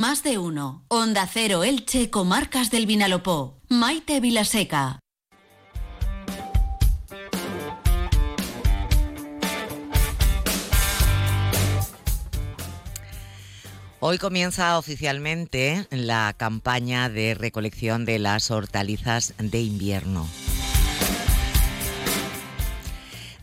Más de uno. Onda Cero Elche, Comarcas del Vinalopó. Maite Vilaseca. Hoy comienza oficialmente la campaña de recolección de las hortalizas de invierno.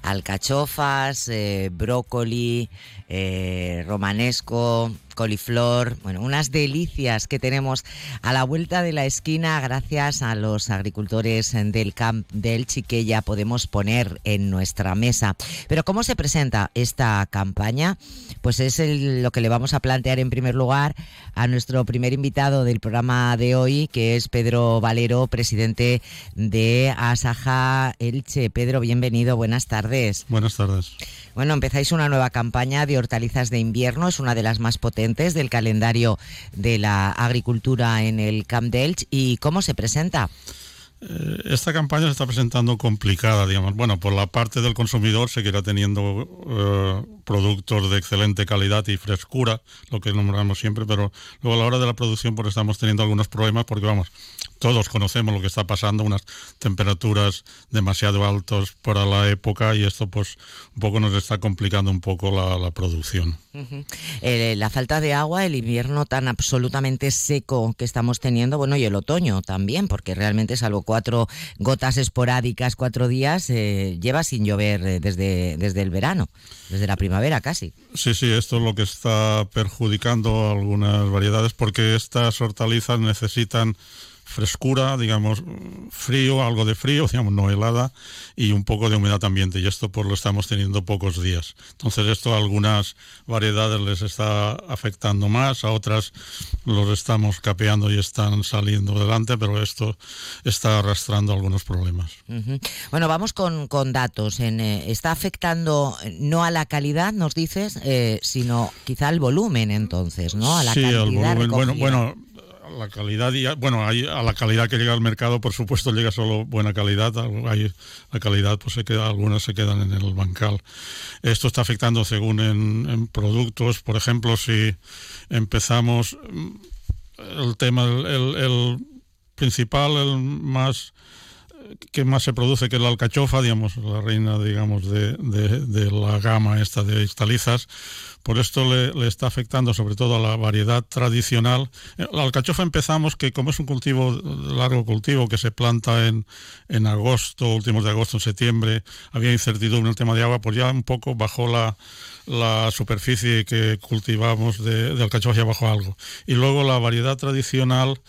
Alcachofas, eh, brócoli, eh, romanesco, coliflor, bueno, unas delicias que tenemos a la vuelta de la esquina gracias a los agricultores del camp del que ya podemos poner en nuestra mesa. Pero ¿cómo se presenta esta campaña? Pues es lo que le vamos a plantear en primer lugar a nuestro primer invitado del programa de hoy, que es Pedro Valero, presidente de Asaja Elche. Pedro, bienvenido, buenas tardes. Buenas tardes. Bueno, empezáis una nueva campaña de hortalizas de invierno, es una de las más potentes del calendario de la agricultura en el Camp Delch y cómo se presenta. Eh, esta campaña se está presentando complicada, digamos. Bueno, por la parte del consumidor seguirá teniendo eh, productos de excelente calidad y frescura, lo que nombramos siempre, pero luego a la hora de la producción pues estamos teniendo algunos problemas porque, vamos, todos conocemos lo que está pasando, unas temperaturas demasiado altas para la época y esto pues un poco nos está complicando un poco la, producción. Eh, la falta de agua, el invierno tan absolutamente seco que estamos teniendo, bueno, y el otoño también, porque realmente salvo cuatro gotas esporádicas, cuatro días, eh, lleva sin llover eh, desde, desde el verano, desde la primavera casi. Sí, sí, esto es lo que está perjudicando algunas variedades porque estas hortalizas necesitan frescura, digamos, frío, algo de frío, digamos, no helada, y un poco de humedad ambiente. Y esto pues lo estamos teniendo pocos días. Entonces esto a algunas variedades les está afectando más, a otras los estamos capeando y están saliendo adelante, pero esto está arrastrando algunos problemas. Bueno, vamos con, datos. En, eh, está afectando no a la calidad, nos dices, eh, sino quizá al volumen entonces, ¿no? A la sí, al volumen. Bueno, bueno, la calidad y bueno a la calidad que llega al mercado por supuesto llega solo buena calidad. Hay la calidad pues se queda algunas se quedan en el bancal. Esto está afectando según en, productos. Por ejemplo si empezamos mm, el tema principal el más que más se produce, que la alcachofa, digamos, la reina, digamos, de, de, la gama esta de estalizas. Por esto le, está afectando sobre todo a la variedad tradicional. La alcachofa empezamos que como es un cultivo, largo cultivo, que se planta en, en agosto, últimos de agosto, en septiembre, había incertidumbre en el tema de agua, pues ya un poco bajó la, la superficie que cultivamos de, de alcachofa, ya bajó algo. Y luego la variedad tradicional...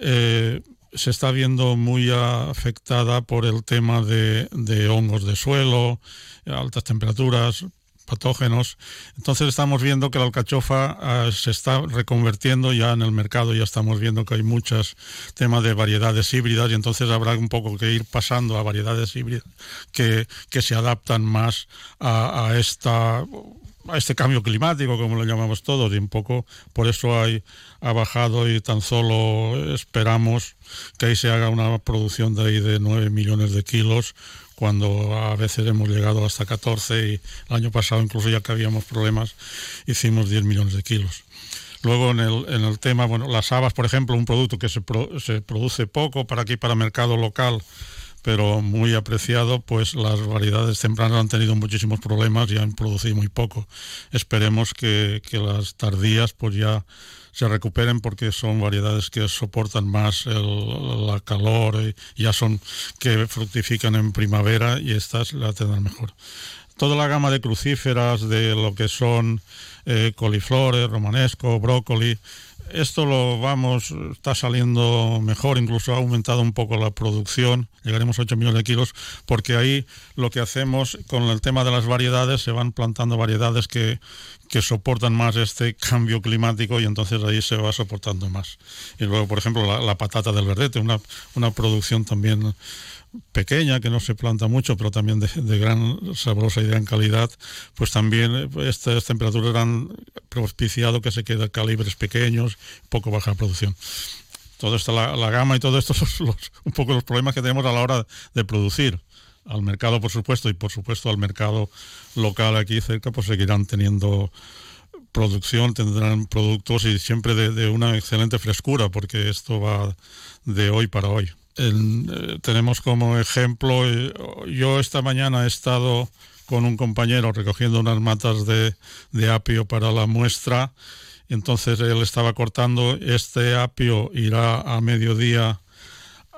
Eh, se está viendo muy afectada por el tema de, hongos de suelo, altas temperaturas, patógenos. Entonces estamos viendo que la alcachofa ah, se está reconvertiendo ya en el mercado, ya estamos viendo que hay muchos temas de variedades híbridas y entonces habrá un poco que ir pasando a variedades híbridas que, que se adaptan más a esta este cambio climático, como lo llamamos todos, y un poco por eso hay, ha bajado y tan solo esperamos que ahí se haga una producción de ahí de 9 millones de kilos, cuando a veces hemos llegado hasta 14 y el año pasado incluso ya que habíamos problemas hicimos 10 millones de kilos. Luego en el, en el tema, bueno, las habas, por ejemplo, un producto que se, se produce poco para aquí, para mercado local, pero muy apreciado, pues las variedades tempranas han tenido muchísimos problemas y han producido muy poco. Esperemos que, las tardías pues ya se recuperen porque son variedades que soportan más el, la calor y ya son que fructifican en primavera y estas la tendrán mejor. Toda la gama de crucíferas, de lo que son eh, coliflores, romanesco, brócoli, esto lo vamos, está saliendo mejor, incluso ha aumentado un poco la producción, llegaremos a 8 millones de kilos, porque ahí lo que hacemos con el tema de las variedades, se van plantando variedades que, que soportan más este cambio climático y entonces ahí se va soportando más. Y luego, por ejemplo, la, patata del verdete, una, una producción también pequeña, que no se planta mucho, pero también de, gran sabrosa y gran calidad, pues también eh, estas temperaturas han propiciado que se queden calibres pequeños, poco baja producción. Todo esto, la, gama y todo esto son un poco los problemas que tenemos a la hora de producir. Al mercado, por supuesto, y por supuesto al mercado local aquí cerca, pues seguirán teniendo producción tendrán productos y siempre de, una excelente frescura, porque esto va de hoy para hoy. Eh, tenemos como ejemplo, eh, yo esta mañana he estado con un compañero recogiendo unas matas de, de apio para la muestra, entonces él estaba cortando, este apio irá a mediodía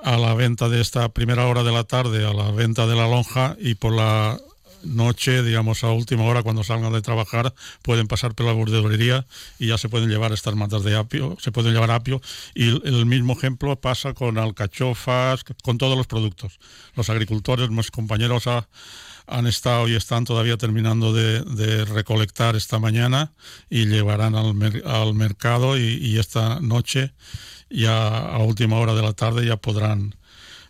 a la venta de esta primera hora de la tarde, a la venta de la lonja y por la noche, digamos a última hora, cuando salgan de trabajar, pueden pasar por la verdulería y ya se pueden llevar estas matas de apio, se pueden llevar apio. Y el mismo ejemplo pasa con alcachofas, con todos los productos. Los agricultores, mis compañeros han estado y están todavía terminando de, recolectar esta mañana y llevarán al, al mercado y, esta noche, ya a última hora de la tarde, ya podrán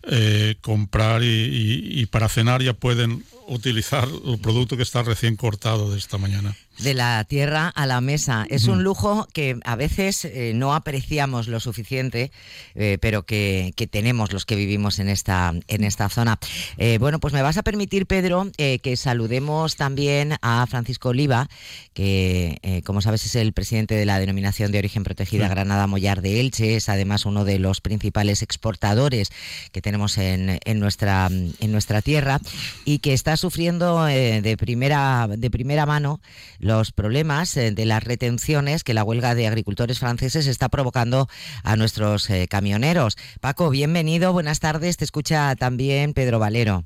eh, comprar y, para cenar ya pueden utilizar el producto que está recién cortado de esta mañana de la tierra a la mesa. Es un lujo que a veces eh, no apreciamos lo suficiente, eh, pero que, tenemos los que vivimos en esta, en esta zona. Eh, bueno, pues me vas a permitir, Pedro, que saludemos también a Francisco Oliva, que, como sabes, es el presidente de la denominación de origen protegida Granada Mollar de Elche. Es además uno de los principales exportadores que tenemos en, en nuestra, en nuestra tierra y que está sufriendo de, primera, de primera mano los problemas eh, de las retenciones que la huelga de agricultores franceses está provocando a nuestros eh, camioneros. Paco, bienvenido, buenas tardes. Te escucha también Pedro Valero.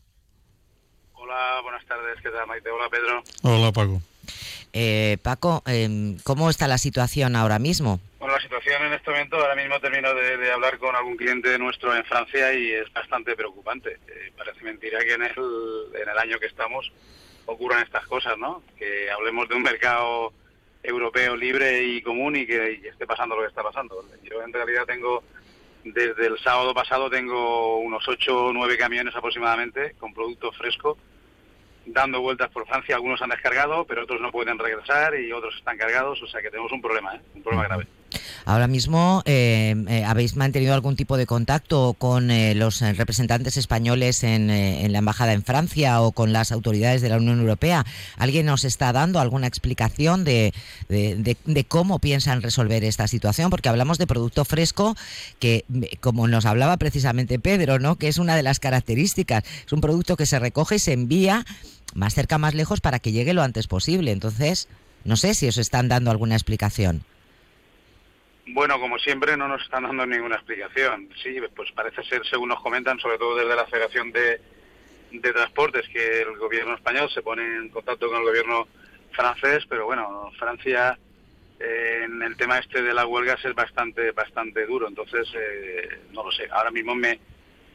Hola, buenas tardes. ¿Qué tal, Maite? Hola, Pedro. Hola, Paco. Eh, Paco, em, ¿cómo está la situación ahora mismo? Bueno, la situación en este momento, ahora mismo termino de, hablar con algún cliente nuestro en Francia y es bastante preocupante. parece mentira que en el, en el año que estamos ocurran estas cosas, ¿no? Que hablemos de un mercado europeo libre y común y que esté pasando lo que está pasando. Yo en realidad tengo, desde el sábado pasado tengo unos 8 o 9 camiones aproximadamente con producto fresco dando vueltas por Francia. Algunos han descargado, pero otros no pueden regresar y otros están cargados. O sea que tenemos un problema, ¿eh? un problema grave. Ahora mismo, eh, eh, ¿habéis mantenido algún tipo de contacto con los representantes españoles en, la embajada en Francia o con las autoridades de la Unión Europea? ¿Alguien nos está dando alguna explicación de, de, cómo piensan resolver esta situación? Porque hablamos de producto fresco que, como nos hablaba precisamente Pedro, ¿no? que es una de las características. Es un producto que se recoge y se envía más cerca, más lejos para que llegue lo antes posible. Entonces, no sé si os están dando alguna explicación. Bueno, como siempre, no nos están dando ninguna explicación. Sí, pues parece ser, según nos comentan, sobre todo desde la Federación de, Transportes, que el gobierno español se pone en contacto con el gobierno francés, pero bueno, Francia eh, en el tema este de las huelgas es bastante bastante duro, entonces eh, no lo sé. Ahora mismo me,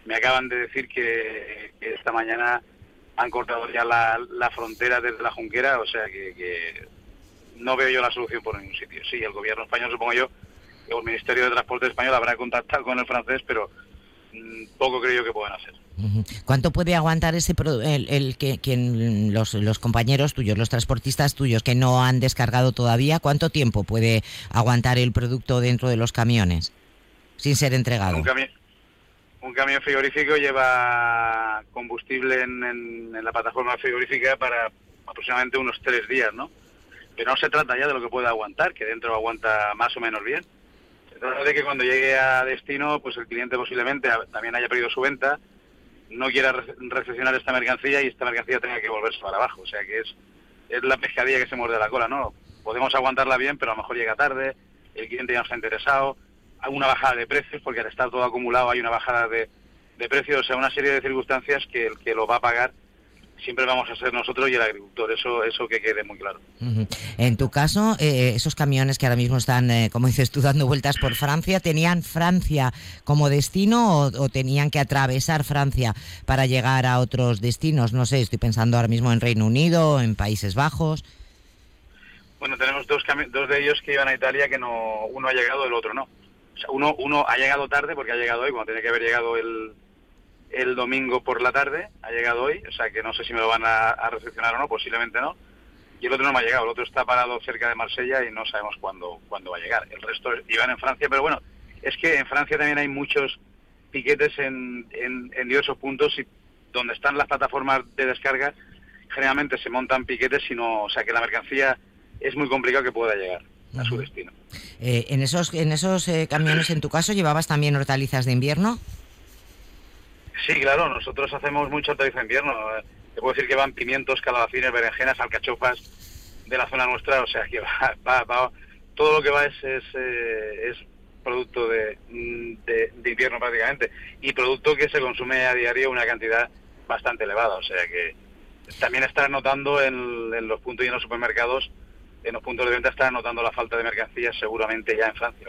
me acaban de decir que esta mañana han cortado ya la, frontera desde la Junquera, o sea que, no veo yo la solución por ningún sitio. Sí, el gobierno español, supongo yo, el Ministerio de Transporte español habrá contactado con el francés, pero mm, poco creo yo que puedan hacer. ¿Cuánto puede aguantar ese el, el que quien los, los, compañeros tuyos, los transportistas tuyos que no han descargado todavía, cuánto tiempo puede aguantar el producto dentro de los camiones sin ser entregado? un camión frigorífico lleva combustible en, la plataforma frigorífica para aproximadamente unos tres días, ¿no? Pero no se trata ya de lo que pueda aguantar, que dentro aguanta más o menos bien. De que cuando llegue a destino, pues el cliente posiblemente también haya perdido su venta, no quiera recepcionar esta mercancía y esta mercancía tenga que volverse para abajo. O sea que es, es la pescadilla que se muerde la cola, ¿no? Podemos aguantarla bien, pero a lo mejor llega tarde, el cliente ya no está interesado, una bajada de precios, porque al estar todo acumulado hay una bajada de, precios, o sea, una serie de circunstancias que el que lo va a pagar siempre vamos a ser nosotros y el agricultor, eso eso que quede muy claro. En tu caso, eh, esos camiones que ahora mismo están, eh, como dices tú, dando vueltas por Francia, ¿tenían Francia como destino o, tenían que atravesar Francia para llegar a otros destinos? No sé, estoy pensando ahora mismo en Reino Unido, en Países Bajos. Bueno, tenemos dos, dos de ellos que iban a Italia que no uno ha llegado, el otro no uno, uno ha llegado tarde porque ha llegado hoy, cuando tiene que haber llegado el, el domingo por la tarde, ha llegado hoy, o sea que no sé si me lo van a, recepcionar o no, posiblemente no. Y el otro no me ha llegado, el otro está parado cerca de Marsella y no sabemos cuándo, cuándo va a llegar. El resto iban en Francia, pero bueno, es que en Francia también hay muchos piquetes en, en, diversos puntos y donde están las plataformas de descarga, generalmente se montan piquetes, sino, o sea que la mercancía es muy complicado que pueda llegar a su destino. Eh, ¿En esos, en esos eh, camiones, en tu caso, llevabas también hortalizas de invierno? Sí, claro, nosotros hacemos mucha hortaliza de invierno. Te puedo decir que van pimientos, calabacines, berenjenas, alcachofas de la zona nuestra, o sea que va, todo lo que va es, es, eh, producto de, de, invierno prácticamente y producto que se consume a diario una cantidad bastante elevada, o sea que también está notando en, los puntos y en los supermercados, en los puntos de venta está notando la falta de mercancías seguramente ya en Francia.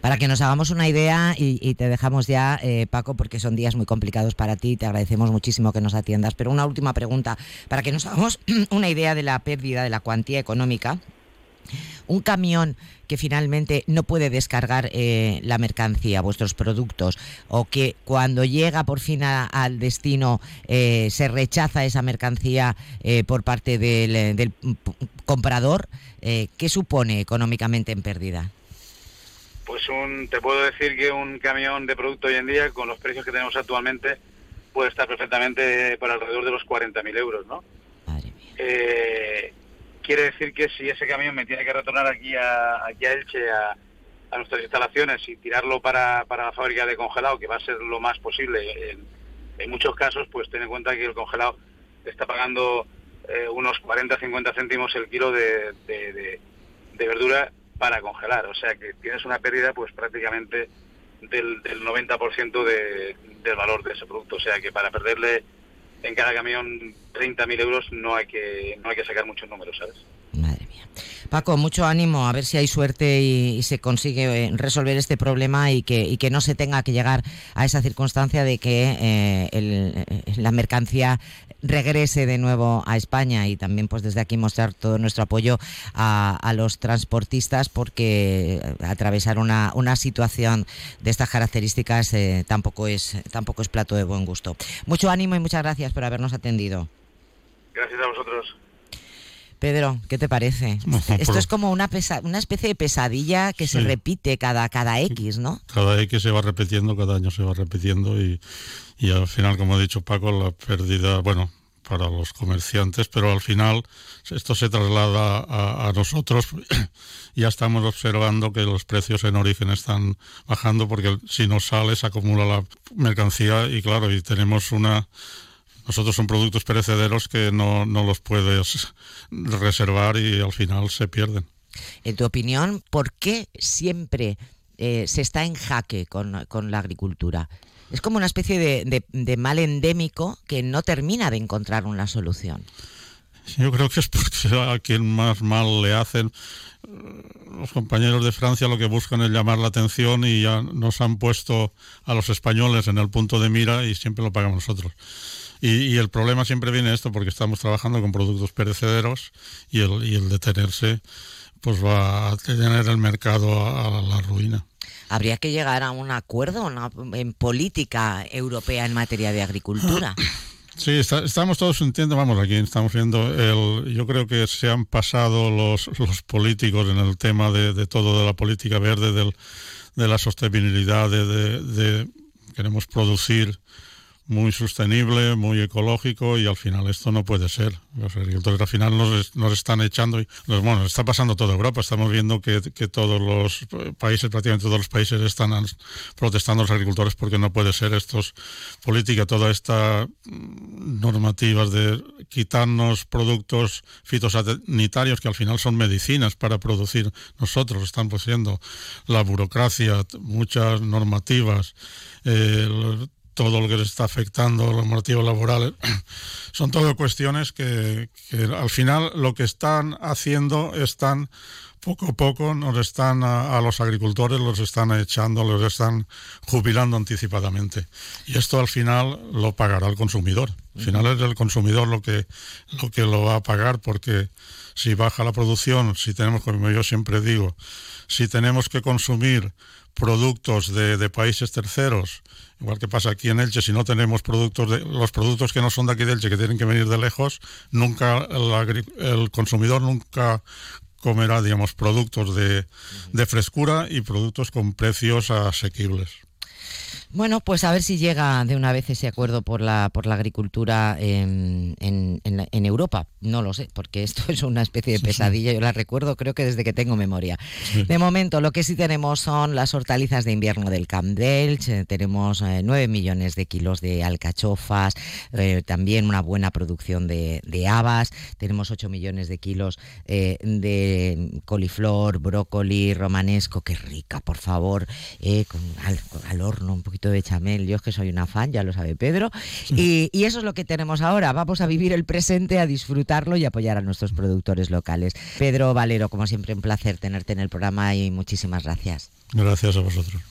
Para que nos hagamos una idea y, te dejamos ya, eh, Paco, porque son días muy complicados para ti, te agradecemos muchísimo que nos atiendas. Pero una última pregunta, para que nos hagamos una idea de la pérdida, de la cuantía económica. Un camión que finalmente no puede descargar eh, la mercancía, vuestros productos, o que cuando llega por fin al destino eh, se rechaza esa mercancía por parte del, del comprador, ¿qué supone económicamente en pérdida? Pues un, te puedo decir que un camión de producto hoy en día, con los precios que tenemos actualmente, puede estar perfectamente por alrededor de los 40.000 euros, ¿no? Eh, quiere decir que si ese camión me tiene que retornar aquí a, aquí a Elche, a, nuestras instalaciones y tirarlo para, para la fábrica de congelado, que va a ser lo más posible, en, en muchos casos, pues ten en cuenta que el congelado está pagando eh, unos 40-50 céntimos el kilo de, de, de verdura para congelar. O sea que tienes una pérdida pues prácticamente del, del 90% de, del valor de ese producto. O sea que para perderle en cada camión 30.000 euros no hay que no hay que sacar muchos números, ¿sabes? Madre mía. Paco, mucho ánimo, a ver si hay suerte y, se consigue eh, resolver este problema y que, no se tenga que llegar a esa circunstancia de que eh, eh, la mercancía regrese de nuevo a España y también pues desde aquí mostrar todo nuestro apoyo a, los transportistas porque atravesar una, una situación de estas características tampoco es tampoco es plato de buen gusto. Mucho ánimo y muchas gracias por habernos atendido. Gracias a vosotros. Pedro, ¿qué te parece? Esto es como una, una especie de pesadilla que se repite cada, cada X, ¿no? Cada X se va repitiendo, cada año se va repitiendo y, y al final, como ha dicho Paco, la pérdida, bueno, para los comerciantes, pero al final esto se traslada a, a, nosotros. ya estamos observando que los precios en origen están bajando porque si no sale se acumula la mercancía y claro, y tenemos una nosotros son productos perecederos que no, no los puedes reservar y al final se pierden. En tu opinión, ¿por qué siempre eh, se está en jaque con, con, la agricultura? Es como una especie de, de, mal endémico que no termina de encontrar una solución. Yo creo que es porque a quien más mal le hacen los compañeros de Francia lo que buscan es llamar la atención y ya nos han puesto a los españoles en el punto de mira y siempre lo pagamos nosotros. Y, el problema siempre viene esto porque estamos trabajando con productos perecederos y el, y el detenerse pues va a tener el mercado a, la ruina. Habría que llegar a un acuerdo en política europea en materia de agricultura. Sí, estamos todos sintiendo, vamos, aquí estamos viendo, el, yo creo que se han pasado los, los políticos en el tema de, todo de la política verde, del, de la sostenibilidad, de, de queremos producir muy sostenible, muy ecológico y al final esto no puede ser. Los agricultores al final nos, nos están echando y bueno, está pasando toda Europa. Estamos viendo que, que, todos los países, prácticamente todos los países están protestando los agricultores porque no puede ser estos política, toda esta normativas de quitarnos productos fitosanitarios que al final son medicinas para producir nosotros. Están produciendo la burocracia, muchas normativas, eh, todo lo que les está afectando, los motivos laborales, son todo cuestiones que, al final lo que están haciendo están poco a poco nos están a, los agricultores los están echando, los están jubilando anticipadamente. Y esto al final lo pagará el consumidor. Al final es el consumidor lo que lo que lo va a pagar porque si baja la producción, si tenemos, como yo siempre digo, si tenemos que consumir productos de, de países terceros igual que pasa aquí en Elche, si no tenemos productos de, los productos que no son de aquí de Elche, que tienen que venir de lejos, nunca el, consumidor nunca comerá, digamos, productos de, frescura y productos con precios asequibles. Bueno, pues a ver si llega de una vez ese acuerdo por la por la agricultura en, en, en, Europa. No lo sé, porque esto es una especie de pesadilla. Yo la recuerdo, creo que desde que tengo memoria. De momento, lo que sí tenemos son las hortalizas de invierno del Camp Delch. Tenemos eh, 9 millones de kilos de alcachofas, eh, también una buena producción de, de, habas. Tenemos 8 millones de kilos eh, de coliflor, brócoli, romanesco. Qué rica, por favor, eh, con, al, al horno un poquito de bechamel. Yo es que soy una fan, ya lo sabe Pedro. Y, y, eso es lo que tenemos ahora. Vamos a vivir el presente, a disfrutarlo y apoyar a nuestros productores locales. Pedro Valero, como siempre, un placer tenerte en el programa y muchísimas gracias. Gracias a vosotros.